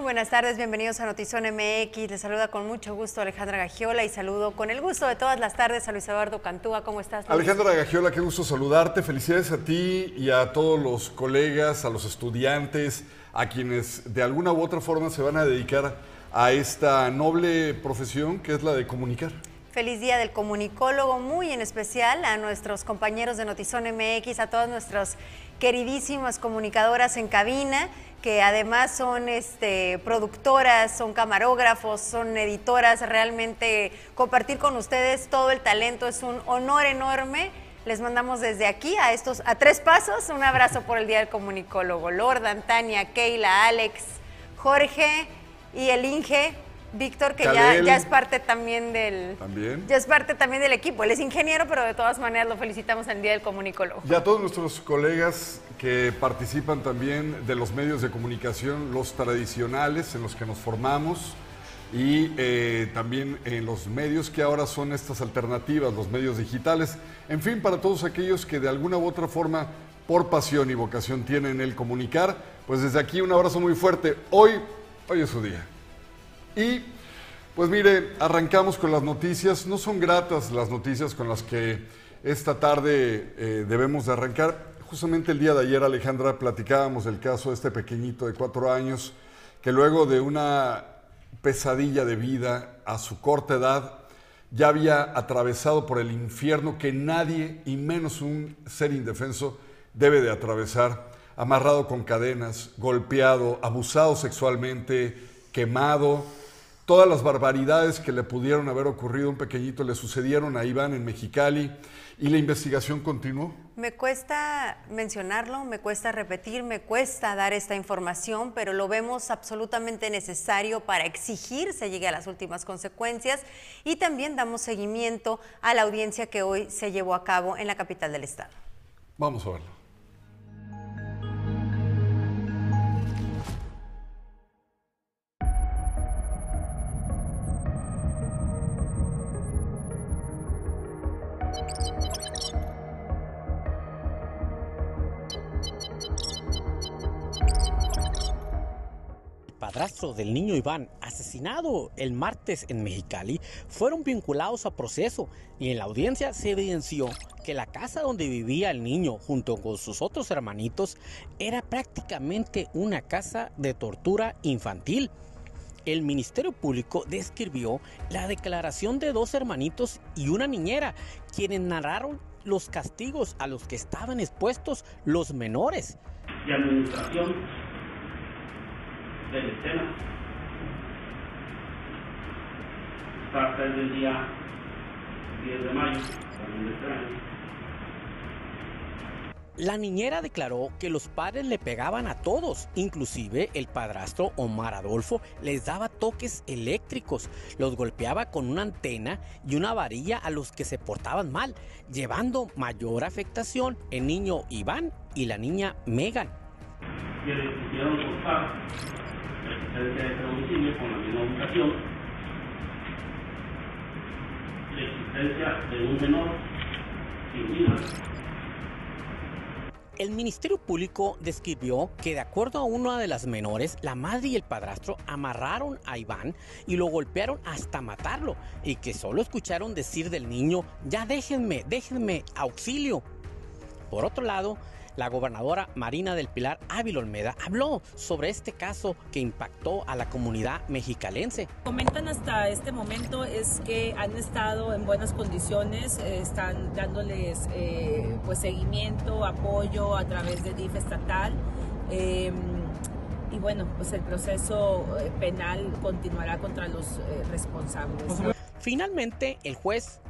buenas tardes, bienvenidos a Notizón MX. Les saluda con mucho gusto Alejandra Gagiola y saludo con el gusto de todas las tardes a Luis Eduardo Cantúa. ¿Cómo estás? Luis? Alejandra Gagiola, qué gusto saludarte. Felicidades a ti y a todos los colegas, a los estudiantes, a quienes de alguna u otra forma se van a dedicar a esta noble profesión que es la de comunicar. Feliz día del comunicólogo, muy en especial a nuestros compañeros de Notizón MX, a todas nuestras queridísimas comunicadoras en cabina que además son este, productoras, son camarógrafos, son editoras, realmente compartir con ustedes todo el talento es un honor enorme. Les mandamos desde aquí a estos a tres pasos un abrazo por el Día del Comunicólogo. Lord, Tania, Keila, Alex, Jorge y el Inge. Víctor, que ya, ya, es parte también del. También. Ya es parte también del equipo. Él es ingeniero, pero de todas maneras lo felicitamos en el Día del Comunicólogo. Y a todos nuestros colegas que participan también de los medios de comunicación, los tradicionales en los que nos formamos, y eh, también en los medios que ahora son estas alternativas, los medios digitales. En fin, para todos aquellos que de alguna u otra forma, por pasión y vocación, tienen el comunicar, pues desde aquí un abrazo muy fuerte. Hoy, hoy es su día. Y pues mire, arrancamos con las noticias. No son gratas las noticias con las que esta tarde eh, debemos de arrancar. Justamente el día de ayer, Alejandra, platicábamos del caso de este pequeñito de cuatro años que luego de una pesadilla de vida a su corta edad ya había atravesado por el infierno que nadie, y menos un ser indefenso, debe de atravesar, amarrado con cadenas, golpeado, abusado sexualmente, quemado, Todas las barbaridades que le pudieron haber ocurrido a un pequeñito le sucedieron a Iván en Mexicali y la investigación continuó. Me cuesta mencionarlo, me cuesta repetir, me cuesta dar esta información, pero lo vemos absolutamente necesario para exigir se llegue a las últimas consecuencias y también damos seguimiento a la audiencia que hoy se llevó a cabo en la capital del estado. Vamos a verlo. Del niño Iván, asesinado el martes en Mexicali, fueron vinculados a proceso y en la audiencia se evidenció que la casa donde vivía el niño junto con sus otros hermanitos era prácticamente una casa de tortura infantil. El Ministerio Público describió la declaración de dos hermanitos y una niñera, quienes narraron los castigos a los que estaban expuestos los menores. Administración del escena. Hasta el día 10 de mayo, también de este año. La niñera declaró que los padres le pegaban a todos, inclusive el padrastro Omar Adolfo les daba toques eléctricos, los golpeaba con una antena y una varilla a los que se portaban mal, llevando mayor afectación el niño Iván y la niña Megan. Y con la existencia de un menor sin el Ministerio Público describió que de acuerdo a una de las menores, la madre y el padrastro amarraron a Iván y lo golpearon hasta matarlo y que solo escucharon decir del niño, ya déjenme, déjenme, auxilio. Por otro lado, la gobernadora Marina del Pilar Ávila Olmeda habló sobre este caso que impactó a la comunidad mexicalense. Comentan hasta este momento es que han estado en buenas condiciones, eh, están dándoles eh, pues seguimiento, apoyo a través de DIF estatal. Em, y bueno, pues el proceso eh, penal continuará contra los responsables. Finalmente, el juez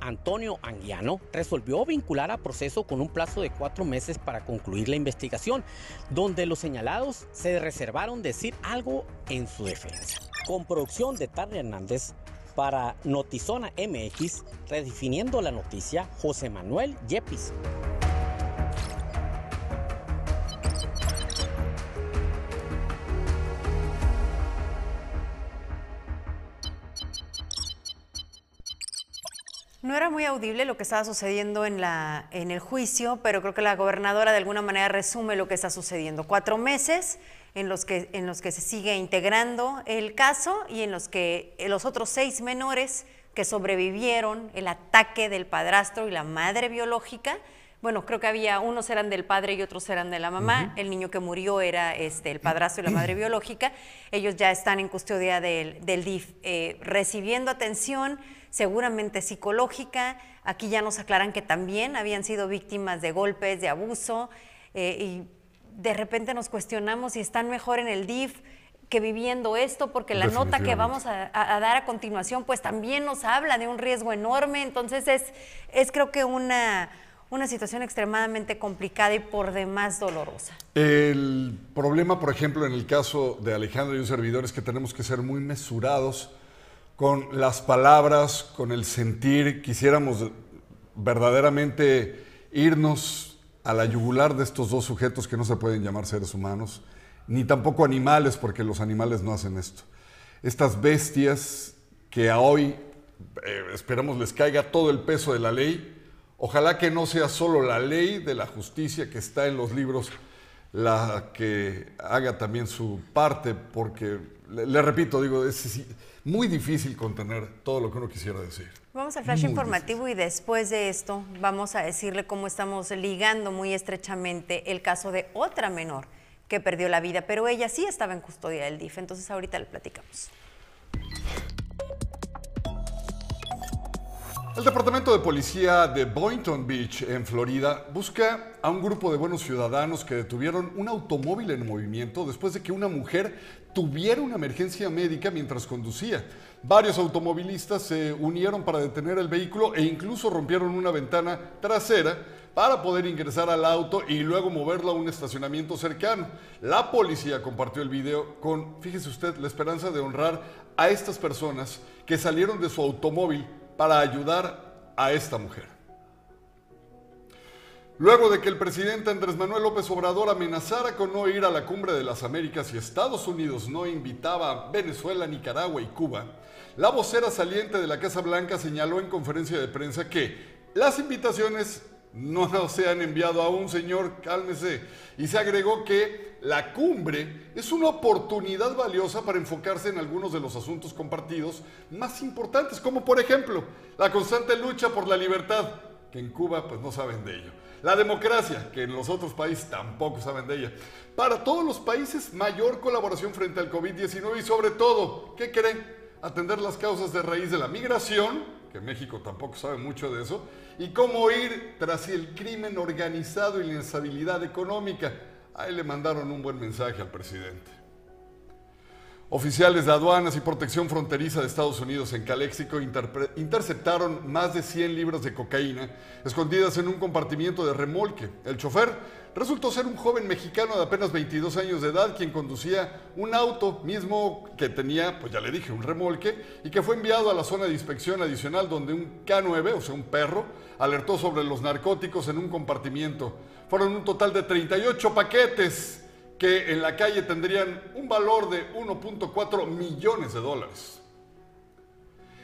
Antonio Anguiano resolvió vincular a proceso con un plazo de cuatro meses para concluir la investigación, donde los señalados se reservaron decir algo en su defensa. Con producción de Tarry Hernández para Notizona MX, redefiniendo la noticia, José Manuel Yepis. No era muy audible lo que estaba sucediendo en, la, en el juicio, pero creo que la gobernadora de alguna manera resume lo que está sucediendo. Cuatro meses en los que, en los que se sigue integrando el caso y en los que los otros seis menores que sobrevivieron el ataque del padrastro y la madre biológica, bueno, creo que había, unos eran del padre y otros eran de la mamá, el niño que murió era este, el padrastro y la madre biológica, ellos ya están en custodia del, del DIF, eh, recibiendo atención seguramente psicológica, aquí ya nos aclaran que también habían sido víctimas de golpes, de abuso, eh, y de repente nos cuestionamos si están mejor en el DIF que viviendo esto, porque la nota que vamos a, dar a continuación, pues también nos habla de un riesgo enorme, entonces es, es creo que una, una situación extremadamente complicada y por demás dolorosa. El problema, por ejemplo, en el caso de Alejandro y un servidor es que tenemos que ser muy mesurados con las palabras, con el sentir. Quisiéramos verdaderamente irnos a la yugular de estos dos sujetos que no se pueden llamar seres humanos, ni tampoco animales, porque los animales no hacen esto. Estas bestias que a hoy eh, esperamos les caiga todo el peso de la ley, Ojalá que no sea solo la ley de la justicia que está en los libros la que haga también su parte, porque le, repito, digo, es muy difícil contener todo lo que uno quisiera decir. Vamos al flash informativo y después de esto vamos a decirle cómo estamos ligando muy estrechamente el caso de otra menor que perdió la vida, pero ella sí estaba en custodia del DIF, entonces ahorita le platicamos. El Departamento de Policía de Boynton Beach, en Florida, busca a un grupo de buenos ciudadanos que detuvieron un automóvil en movimiento después de que una mujer tuviera una emergencia médica mientras conducía. Varios automovilistas se unieron para detener el vehículo e incluso rompieron una ventana trasera para poder ingresar al auto y luego moverlo a un estacionamiento cercano. La policía compartió el video con, fíjese usted, la esperanza de honrar a estas personas que salieron de su automóvil para ayudar a esta mujer. Luego de que el presidente Andrés Manuel López Obrador amenazara con no ir a la cumbre de las Américas y Estados Unidos no invitaba a Venezuela, Nicaragua y Cuba, la vocera saliente de la Casa Blanca señaló en conferencia de prensa que las invitaciones no se han enviado aún, señor, cálmese. Y se agregó que la cumbre es una oportunidad valiosa para enfocarse en algunos de los asuntos compartidos más importantes, como por ejemplo la constante lucha por la libertad, que en Cuba pues no saben de ello. La democracia, que en los otros países tampoco saben de ella. Para todos los países, mayor colaboración frente al COVID-19 y sobre todo, ¿qué creen? Atender las causas de raíz de la migración, que México tampoco sabe mucho de eso, y cómo ir tras el crimen organizado y la instabilidad económica. Ahí le mandaron un buen mensaje al presidente. Oficiales de aduanas y protección fronteriza de Estados Unidos en Caléxico interceptaron más de 100 libras de cocaína escondidas en un compartimiento de remolque. El chofer resultó ser un joven mexicano de apenas 22 años de edad quien conducía un auto mismo que tenía, pues ya le dije, un remolque y que fue enviado a la zona de inspección adicional donde un K9, o sea, un perro, alertó sobre los narcóticos en un compartimiento. Fueron un total de 38 paquetes que en la calle tendrían un valor de 1.4 millones de dólares.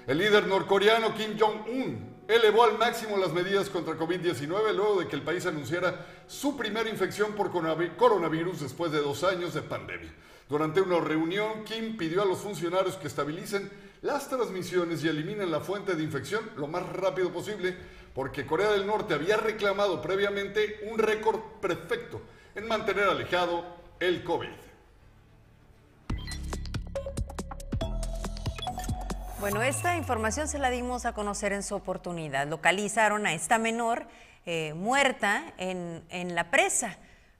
El líder norcoreano Kim Jong-un elevó al máximo las medidas contra COVID-19 luego de que el país anunciara su primera infección por coronavirus después de dos años de pandemia. Durante una reunión, Kim pidió a los funcionarios que estabilicen las transmisiones y eliminen la fuente de infección lo más rápido posible, porque Corea del Norte había reclamado previamente un récord perfecto en mantener alejado el COVID. Bueno, esta información se la dimos a conocer en su oportunidad. Localizaron a esta menor eh, muerta en, en la presa,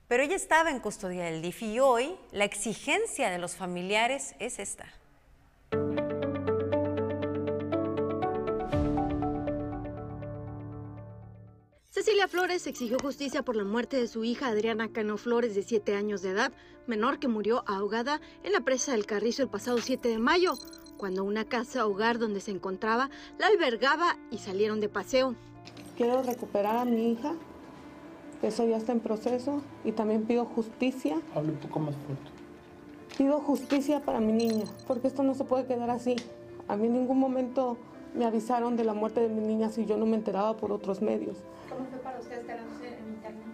pero ella estaba en custodia del DIF y hoy la exigencia de los familiares es esta. Cecilia Flores exigió justicia por la muerte de su hija Adriana Cano Flores, de 7 años de edad, menor que murió ahogada en la presa del Carrizo el pasado 7 de mayo, cuando una casa hogar donde se encontraba la albergaba y salieron de paseo. Quiero recuperar a mi hija, eso ya está en proceso, y también pido justicia. Hable un poco más fuerte. Pido justicia para mi niña, porque esto no se puede quedar así. A mí en ningún momento me avisaron de la muerte de mi niña si yo no me enteraba por otros medios. ¿Cómo fue para usted quedarse en internet?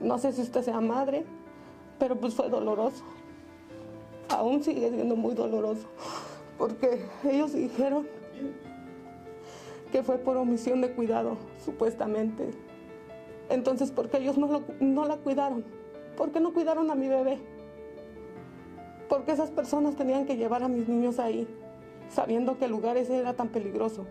No sé si usted sea madre, pero pues fue doloroso. Aún sigue siendo muy doloroso, porque ellos dijeron que fue por omisión de cuidado, supuestamente. Entonces, ¿por qué ellos no, no la cuidaron? ¿Por qué no cuidaron a mi bebé? ¿Por qué esas personas tenían que llevar a mis niños ahí, sabiendo que el lugar ese era tan peligroso?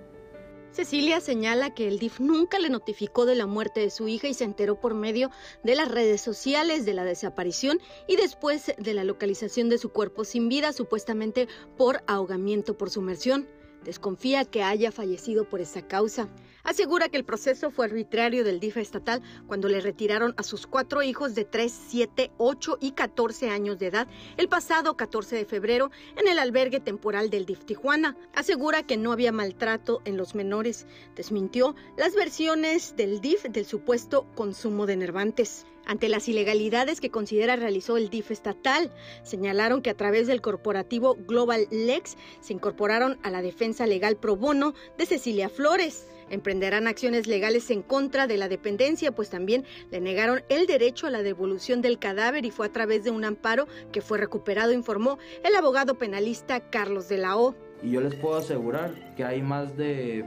Cecilia señala que el DIF nunca le notificó de la muerte de su hija y se enteró por medio de las redes sociales de la desaparición y después de la localización de su cuerpo sin vida, supuestamente por ahogamiento por sumersión. Desconfía que haya fallecido por esa causa. Asegura que el proceso fue arbitrario del DIF estatal cuando le retiraron a sus cuatro hijos de 3, 7, 8 y 14 años de edad el pasado 14 de febrero en el albergue temporal del DIF Tijuana. Asegura que no había maltrato en los menores. Desmintió las versiones del DIF del supuesto consumo de nervantes ante las ilegalidades que considera realizó el DIF estatal. Señalaron que a través del corporativo Global Lex se incorporaron a la defensa legal pro bono de Cecilia Flores. Emprenderán acciones legales en contra de la dependencia, pues también le negaron el derecho a la devolución del cadáver y fue a través de un amparo que fue recuperado, informó el abogado penalista Carlos de la O. Y yo les puedo asegurar que hay más de,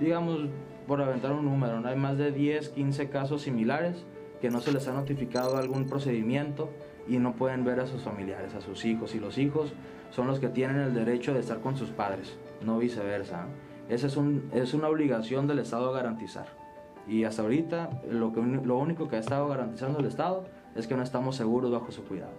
digamos, por aventar un número, ¿no? hay más de 10, 15 casos similares que no se les ha notificado algún procedimiento y no pueden ver a sus familiares, a sus hijos. Y los hijos son los que tienen el derecho de estar con sus padres, no viceversa. Esa es, un, es una obligación del Estado garantizar. Y hasta ahorita lo, que, lo único que ha estado garantizando el Estado es que no estamos seguros bajo su cuidado.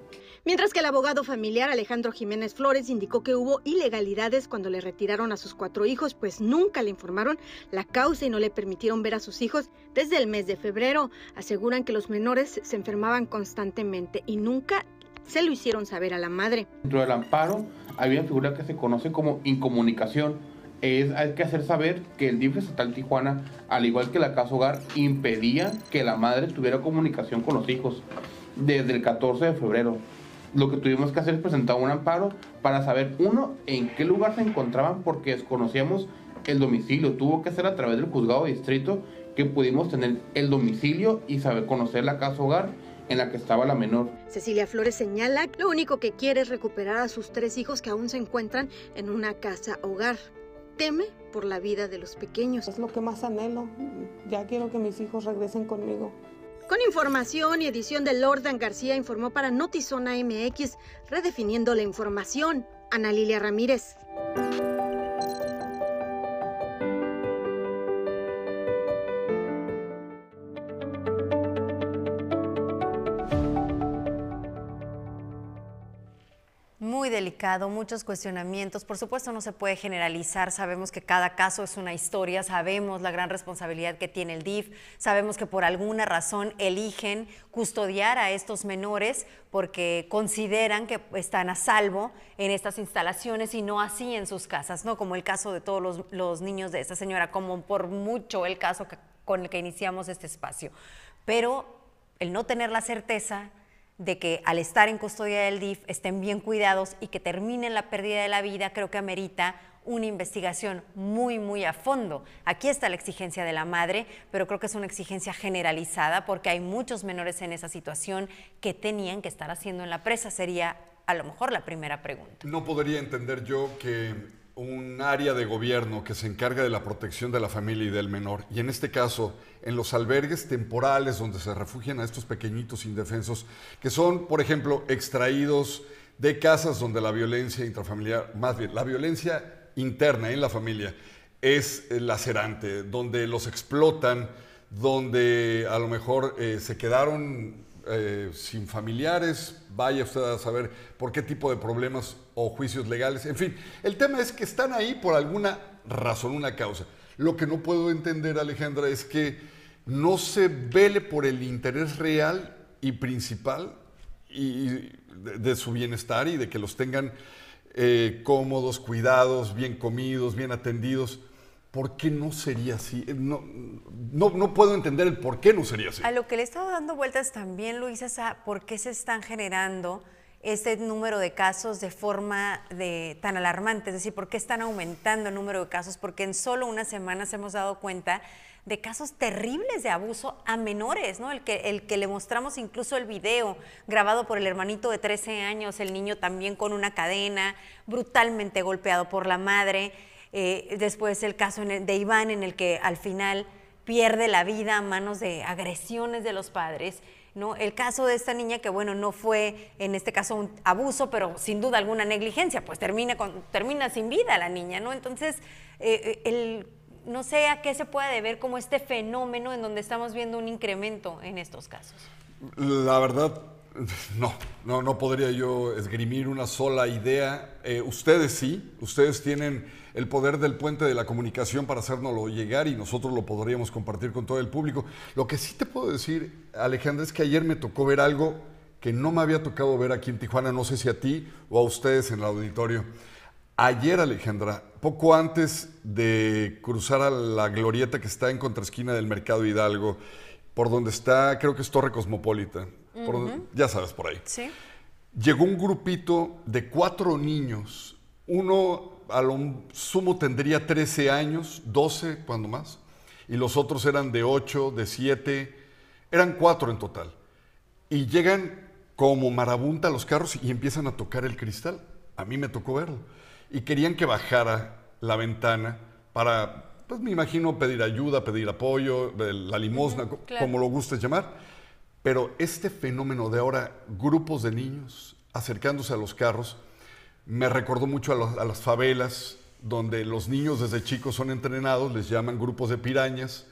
Mientras que el abogado familiar Alejandro Jiménez Flores indicó que hubo ilegalidades cuando le retiraron a sus cuatro hijos, pues nunca le informaron la causa y no le permitieron ver a sus hijos desde el mes de febrero. Aseguran que los menores se enfermaban constantemente y nunca se lo hicieron saber a la madre. Dentro del amparo había una figura que se conoce como incomunicación. Es, hay que hacer saber que el DIF estatal Tijuana, al igual que la casa hogar, impedía que la madre tuviera comunicación con los hijos desde el 14 de febrero lo que tuvimos que hacer es presentar un amparo para saber, uno, en qué lugar se encontraban porque desconocíamos el domicilio. Tuvo que ser a través del juzgado de distrito que pudimos tener el domicilio y saber conocer la casa hogar en la que estaba la menor. Cecilia Flores señala lo único que quiere es recuperar a sus tres hijos que aún se encuentran en una casa hogar. Teme por la vida de los pequeños. Es lo que más anhelo. Ya quiero que mis hijos regresen conmigo. Con información y edición de Lordan García informó para Notizona MX, redefiniendo la información. Ana Lilia Ramírez. Muy delicado, muchos cuestionamientos. Por supuesto, no se puede generalizar. Sabemos que cada caso es una historia, sabemos la gran responsabilidad que tiene el DIF, sabemos que por alguna razón eligen custodiar a estos menores porque consideran que están a salvo en estas instalaciones y no así en sus casas, ¿no? Como el caso de todos los, los niños de esta señora, como por mucho el caso que, con el que iniciamos este espacio. Pero el no tener la certeza de que al estar en custodia del DIF estén bien cuidados y que terminen la pérdida de la vida, creo que amerita una investigación muy, muy a fondo. Aquí está la exigencia de la madre, pero creo que es una exigencia generalizada porque hay muchos menores en esa situación que tenían que estar haciendo en la presa. Sería a lo mejor la primera pregunta. No podría entender yo que un área de gobierno que se encarga de la protección de la familia y del menor, y en este caso en los albergues temporales donde se refugian a estos pequeñitos indefensos, que son, por ejemplo, extraídos de casas donde la violencia intrafamiliar, más bien, la violencia interna en la familia es lacerante, donde los explotan, donde a lo mejor eh, se quedaron eh, sin familiares, vaya usted a saber por qué tipo de problemas o juicios legales, en fin, el tema es que están ahí por alguna razón, una causa. Lo que no puedo entender, Alejandra, es que no se vele por el interés real y principal y de, su bienestar y de que los tengan eh, cómodos, cuidados, bien comidos, bien atendidos. ¿Por qué no sería así? No, no, puedo entender el por qué no sería así. A lo que le he estado dando vueltas también, Luisa, es a por qué se están generando este número de casos de forma de, tan alarmante, es decir, por qué están aumentando el número de casos, porque en solo unas semanas hemos dado cuenta de casos terribles de abuso a menores, ¿no? El que, el que le mostramos incluso el video grabado por el hermanito de 13 años, el niño también con una cadena, brutalmente golpeado por la madre. Eh, después el caso de Iván en el que al final pierde la vida a manos de agresiones de los padres. ¿no? El caso de esta niña que, bueno, no fue en este caso un abuso, pero sin duda alguna negligencia, pues termina, con, termina sin vida la niña, ¿no? Entonces, eh, el, no sé a qué se puede deber como este fenómeno en donde estamos viendo un incremento en estos casos. La verdad, no, no, no podría yo esgrimir una sola idea. Eh, ustedes sí, ustedes tienen el poder del puente de la comunicación para hacérnoslo llegar y nosotros lo podríamos compartir con todo el público. Lo que sí te puedo decir, Alejandra, es que ayer me tocó ver algo que no me había tocado ver aquí en Tijuana, no sé si a ti o a ustedes en el auditorio. Ayer, Alejandra, poco antes de cruzar a la glorieta que está en contraesquina del Mercado Hidalgo, por donde está, creo que es Torre Cosmopolita, ya sabes, por ahí. Sí. Llegó un grupito de cuatro niños, uno a lo sumo tendría 13 años, 12 cuando más, y los otros eran de 8, de 7, eran cuatro en total. Y llegan como marabunta a los carros y empiezan a tocar el cristal. A mí me tocó verlo. Y querían que bajara la ventana para, pues me imagino, pedir ayuda, pedir apoyo, la limosna, como lo gustes llamar. Pero este fenómeno de ahora, grupos de niños acercándose a los carros, me recordó mucho a, las favelas, donde los niños desde chicos son entrenados, les llaman grupos de pirañas,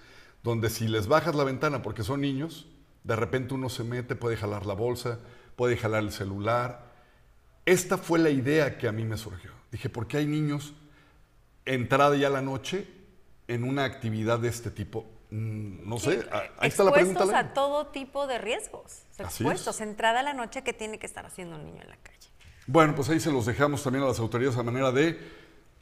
donde si les bajas la ventana porque son niños, de repente uno se mete, puede jalar la bolsa, puede jalar el celular. Esta fue la idea que a mí me surgió. Dije, ¿por qué hay niños entrada ya la noche en una actividad de este tipo? Mm, no sé, ahí está la pregunta. Expuestos a todo tipo de riesgos. Expuestos, entrada a la noche, ¿qué tiene que estar haciendo un niño en la calle? Bueno, pues ahí se los dejamos también a las autoridades a manera de,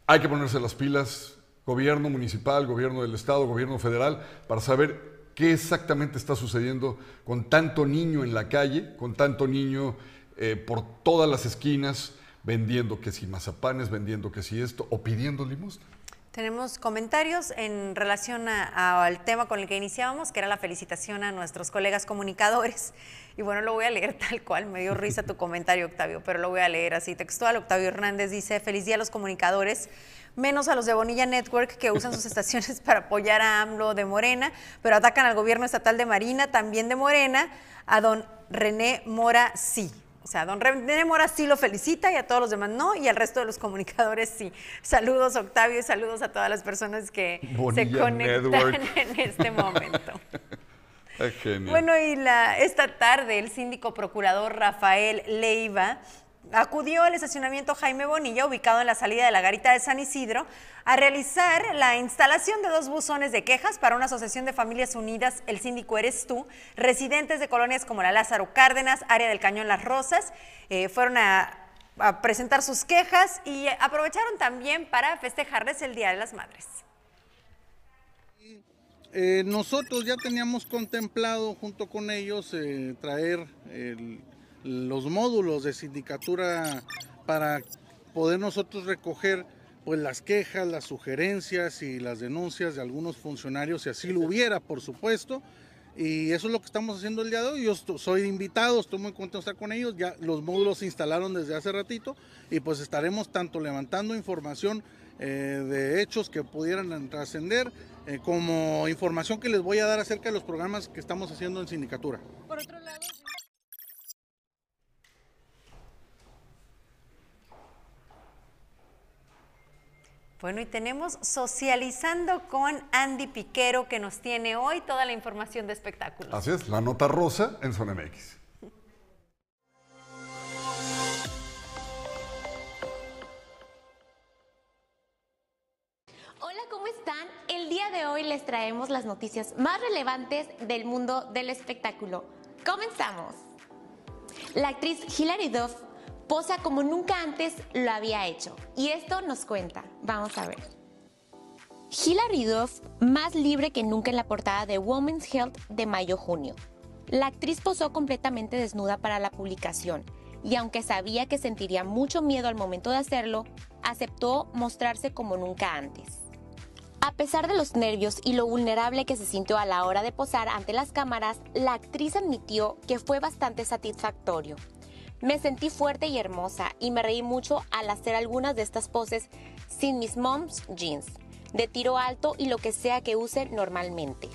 hay que ponerse las pilas, gobierno municipal, gobierno del estado, gobierno federal, para saber qué exactamente está sucediendo con tanto niño en la calle, con tanto niño eh, por todas las esquinas, vendiendo que si mazapanes, vendiendo que si esto, o pidiendo limosna. Tenemos comentarios en relación al tema con el que iniciábamos, que era la felicitación a nuestros colegas comunicadores. Y bueno, lo voy a leer tal cual, me dio risa tu comentario, Octavio, pero lo voy a leer así textual. Octavio Hernández dice, feliz día a los comunicadores, menos a los de Bonilla Network que usan sus estaciones para apoyar a AMLO de Morena, pero atacan al gobierno estatal de Marina, también de Morena, a don René Mora sí. O sea, don René Mora sí lo felicita y a todos los demás no, y al resto de los comunicadores sí. Saludos, Octavio, y saludos a todas las personas que se conectan en este momento. Bueno, y la, esta tarde el síndico procurador Rafael Leiva acudió al estacionamiento Jaime Bonilla, ubicado en la salida de la garita de San Isidro, a realizar la instalación de dos buzones de quejas para una asociación de familias unidas, el síndico eres tú, residentes de colonias como la Lázaro Cárdenas, área del Cañón Las Rosas, eh, fueron a, presentar sus quejas y aprovecharon también para festejarles el Día de las Madres. Eh, nosotros ya teníamos contemplado junto con ellos eh, traer el los módulos de sindicatura para poder nosotros recoger pues las quejas, las sugerencias y las denuncias de algunos funcionarios, si así lo hubiera, por supuesto. Y eso es lo que estamos haciendo el día de hoy. Yo soy invitado, estoy muy contento de estar con ellos. Ya los módulos se instalaron desde hace ratito y pues estaremos tanto levantando información eh, de hechos que pudieran trascender, eh, como información que les voy a dar acerca de los programas que estamos haciendo en sindicatura. Por otro lado, Bueno, y tenemos Socializando con Andy Piquero, que nos tiene hoy toda la información de espectáculos. Así es, la nota rosa en Zona MX. Hola, ¿cómo están? El día de hoy les traemos las noticias más relevantes del mundo del espectáculo. Comenzamos. La actriz Hilary Duff posa como nunca antes lo había hecho. Y esto nos cuenta. Vamos a ver. Hilary Duff, más libre que nunca en la portada de Women's Health de mayo-junio. La actriz posó completamente desnuda para la publicación y aunque sabía que sentiría mucho miedo al momento de hacerlo, aceptó mostrarse como nunca antes. A pesar de los nervios y lo vulnerable que se sintió a la hora de posar ante las cámaras, la actriz admitió que fue bastante satisfactorio. Me sentí fuerte y hermosa y me reí mucho al hacer algunas de estas poses sin mis mom's jeans, de tiro alto y lo que sea que use normalmente.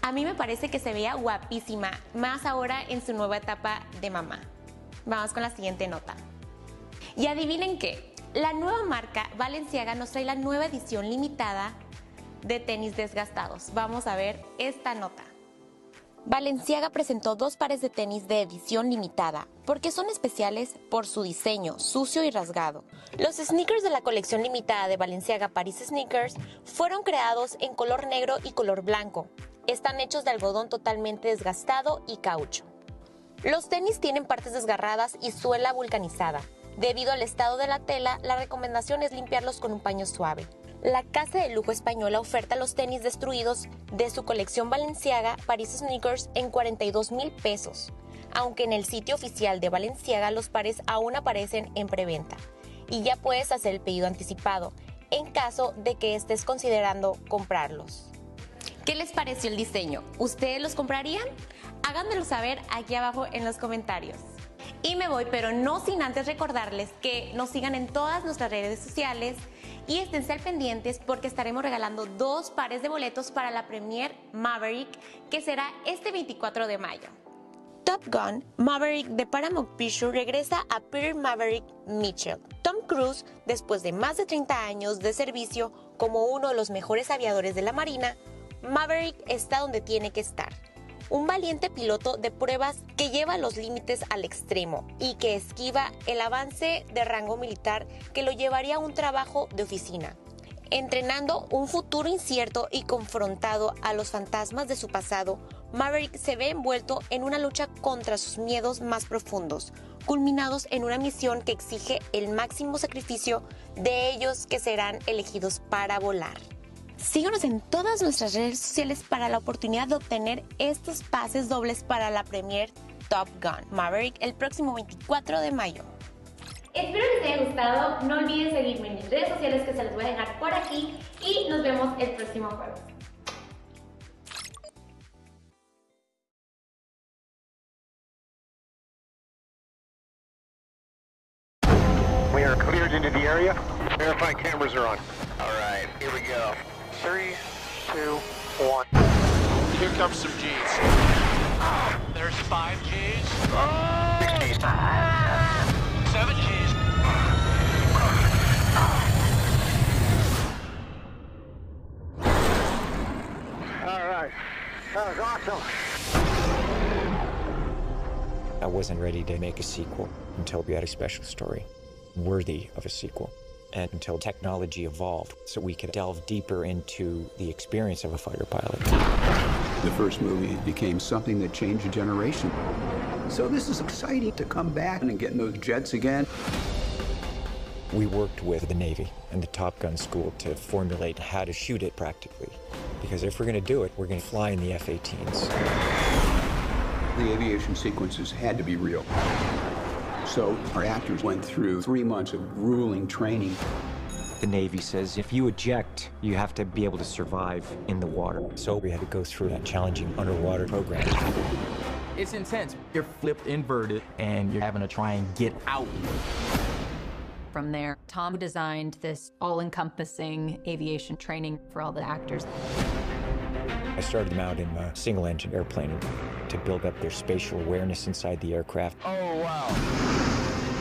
A mí me parece que se veía guapísima, más ahora en su nueva etapa de mamá. Vamos con la siguiente nota. Y adivinen qué, la nueva marca Balenciaga nos trae la nueva edición limitada de tenis desgastados. Vamos a ver esta nota. Balenciaga presentó dos pares de tenis de edición limitada, porque son especiales por su diseño sucio y rasgado. Los sneakers de la colección limitada de Balenciaga Paris Sneakers fueron creados en color negro y color blanco. Están hechos de algodón totalmente desgastado y caucho. Los tenis tienen partes desgarradas y suela vulcanizada. Debido al estado de la tela, la recomendación es limpiarlos con un paño suave. La casa de lujo española oferta los tenis destruidos de su colección Balenciaga Paris Sneakers en 42 mil pesos, aunque en el sitio oficial de Balenciaga los pares aún aparecen en preventa y ya puedes hacer el pedido anticipado en caso de que estés considerando comprarlos. ¿Qué les pareció el diseño? ¿Ustedes los comprarían? Háganmelo saber aquí abajo en los comentarios. Y me voy, pero no sin antes recordarles que nos sigan en todas nuestras redes sociales y estén al pendientes porque estaremos regalando dos pares de boletos para la Premier Maverick que será este 24 de mayo. Top Gun Maverick de Paramount Pictures regresa a Peter Maverick Mitchell. Tom Cruise, después de más de 30 años de servicio como uno de los mejores aviadores de la Marina, Maverick está donde tiene que estar un valiente piloto de pruebas que lleva los límites al extremo y que esquiva el avance de rango militar que lo llevaría a un trabajo de oficina. Entrenando un futuro incierto y confrontado a los fantasmas de su pasado, Maverick se ve envuelto en una lucha contra sus miedos más profundos, culminados en una misión que exige el máximo sacrificio de ellos que serán elegidos para volar. Síguenos en todas nuestras redes sociales para la oportunidad de obtener estos pases dobles para la premier Top Gun Maverick el próximo 24 de mayo. Espero les haya gustado. No olviden seguirme en mis redes sociales que se les voy a dejar por aquí y nos vemos el próximo jueves. We are cleared into the area. Verify cameras are on. All right, here we go. Three, two, one. Here comes some G's. There's five G's. Seven G's. All right. That was awesome. I wasn't ready to make a sequel until we had a special story worthy of a sequel and until technology evolved so we could delve deeper into the experience of a fighter pilot. The first movie became something that changed a generation. So this is exciting to come back and get in those jets again. We worked with the Navy and the Top Gun school to formulate how to shoot it practically. Because if we're going to do it, we're going to fly in the F 18s. The aviation sequences had to be real. So our actors went through three months of grueling training. The Navy says if you eject, you have to be able to survive in the water. So we had to go through that challenging underwater program. It's intense. You're flipped inverted and you're having to try and get out. From there, Tom designed this all encompassing aviation training for all the actors. I started them out in a single engine airplane to build up their spatial awareness inside the aircraft. Oh, wow.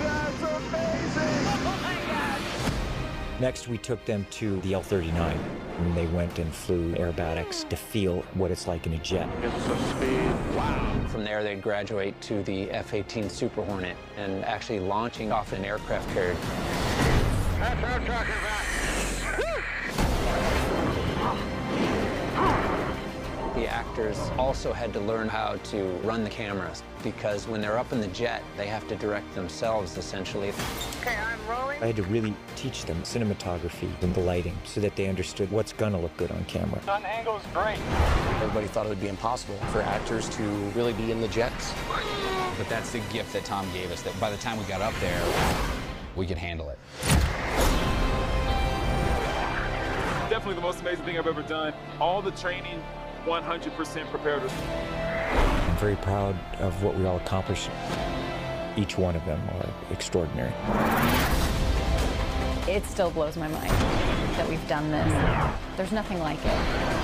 That's amazing! Oh, my God! Next, we took them to the L 39, and they went and flew aerobatics to feel what it's like in a jet. Get some speed. Wow. From there, they'd graduate to the F 18 Super Hornet and actually launching off an aircraft carrier. That's what I'm talking about. The actors also had to learn how to run the cameras because when they're up in the jet, they have to direct themselves essentially. Okay, I'm rolling. I had to really teach them cinematography and the lighting so that they understood what's gonna look good on camera. Sun angle's great. Everybody thought it would be impossible for actors to really be in the jets. But that's the gift that Tom gave us, that by the time we got up there, we could handle it. Definitely the most amazing thing I've ever done. All the training, 100% prepared. I'm very proud of what we all accomplished. Each one of them are extraordinary. It still blows my mind that we've done this. There's nothing like it.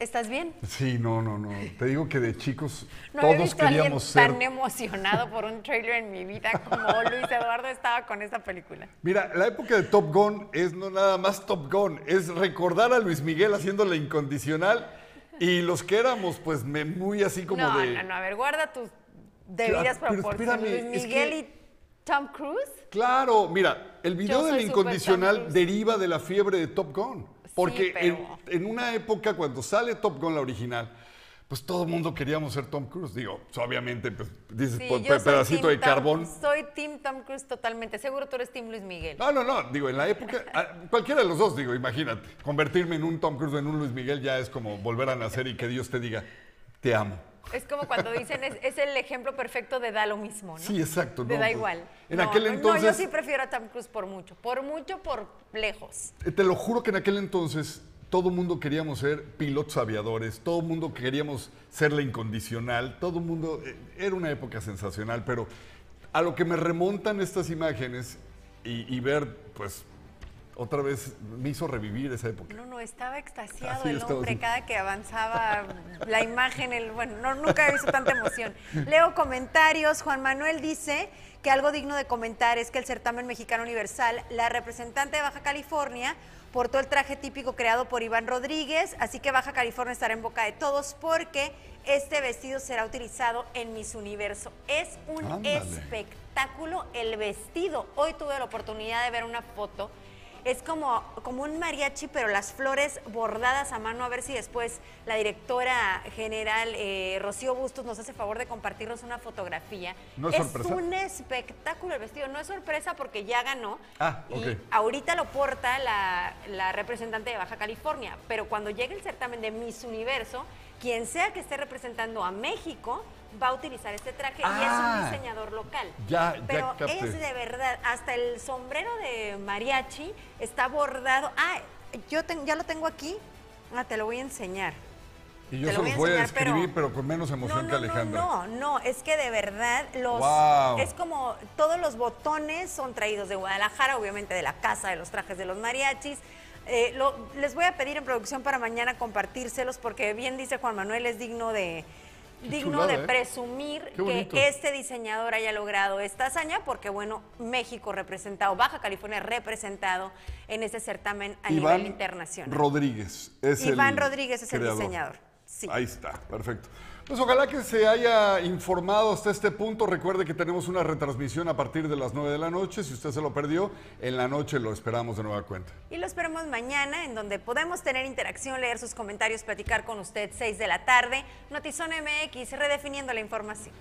¿Estás, ¿Estás bien? Sí, no, no, no. Te digo que de chicos No había todos visto queríamos ser. tan emocionado por un trailer en mi vida como Luis Eduardo estaba con esta película. Mira, la época de Top Gun es no nada más Top Gun, es recordar a Luis Miguel haciendo la incondicional y los que éramos, pues, me- muy así como no, de. no, no, a ver, guarda tus debidas Pero proporciones. Luis es Miguel que- y Tom Cruise. Claro, mira, el video Yo de soy la súper incondicional deriva de la fiebre de Top Gun. Porque pero- en, en una época, cuando sale Top Gun la original, pues todo el mundo queríamos ser Tom Cruise. Digo, pues, obviamente, pues, dices, Sí, pues, pedacito de Tom- carbón. Soy Team Tom Cruise totalmente. Seguro tú eres Team Luis Miguel. No, no, no, digo, en la época, ah, cualquiera de los dos, digo, imagínate, convertirme en un Tom Cruise o en un Luis Miguel ya es como volver a nacer y que Dios te diga, te amo. Es como cuando dicen, es, es el ejemplo perfecto de da lo mismo, ¿no? Sí, exacto. De no, da pues, igual. En No, aquel no, entonces, No, yo sí prefiero a Tom Cruise por mucho. Por mucho, por lejos. eh, te lo juro que en aquel entonces todo mundo queríamos ser pilotos aviadores, todo mundo queríamos ser la incondicional, todo mundo, eh, era una época sensacional, pero a lo que me remontan estas imágenes y, y ver, pues, otra vez me hizo revivir esa época. No, no, estaba extasiado Así el estaba, hombre cada que avanzaba la imagen. El, bueno, no, nunca he visto tanta emoción. Leo comentarios. Juan Manuel dice que algo digno de comentar es que el certamen mexicano universal, la representante de Baja California, portó el traje típico creado por Iván Rodríguez, así que Baja California estará en boca de todos porque este vestido será utilizado en Miss Universo. Es un Ándale. espectáculo el vestido. Hoy tuve la oportunidad de ver una foto. Es como, como un mariachi, pero las flores bordadas a mano. A ver si después la directora general eh, Rocío Bustos nos hace favor de compartirnos una fotografía. ¿No es sorpresa? un espectáculo el vestido. No es sorpresa porque ya ganó. Ah, Y ahorita lo porta la, la representante de Baja California, pero cuando llegue el certamen de Miss Universo, quien sea que esté representando a México va a utilizar este traje y es Ah. un diseñador local. Ya, ya pero capté. es de verdad, hasta el sombrero de mariachi está bordado. Ah, yo ten- ya lo tengo aquí. Ah, te lo voy a enseñar. Y yo Te se lo voy a enseñar, pero- escribir, pero, con menos emoción No, que no, Alejandra. no, no, es que de verdad los Wow. es como todos los botones son traídos de Guadalajara, obviamente de la casa de los trajes de los mariachis. Eh, lo- les voy a pedir en producción para mañana compartírselos porque bien dice Juan Manuel es digno de digno chulada, de ¿eh? presumir que este diseñador haya logrado esta hazaña porque bueno México representado Baja California representado en este certamen a Iván nivel internacional. Rodríguez es Iván el Rodríguez es el diseñador. Sí. Ahí está, perfecto. Pues ojalá que se haya informado hasta este punto. Recuerde que tenemos una retransmisión a partir de las 9 de la noche. Si usted se lo perdió, en la noche lo esperamos de nueva cuenta. Y lo esperamos mañana, en donde podemos tener interacción, leer sus comentarios, platicar con usted 6 de la tarde. Notizón MX, redefiniendo la información.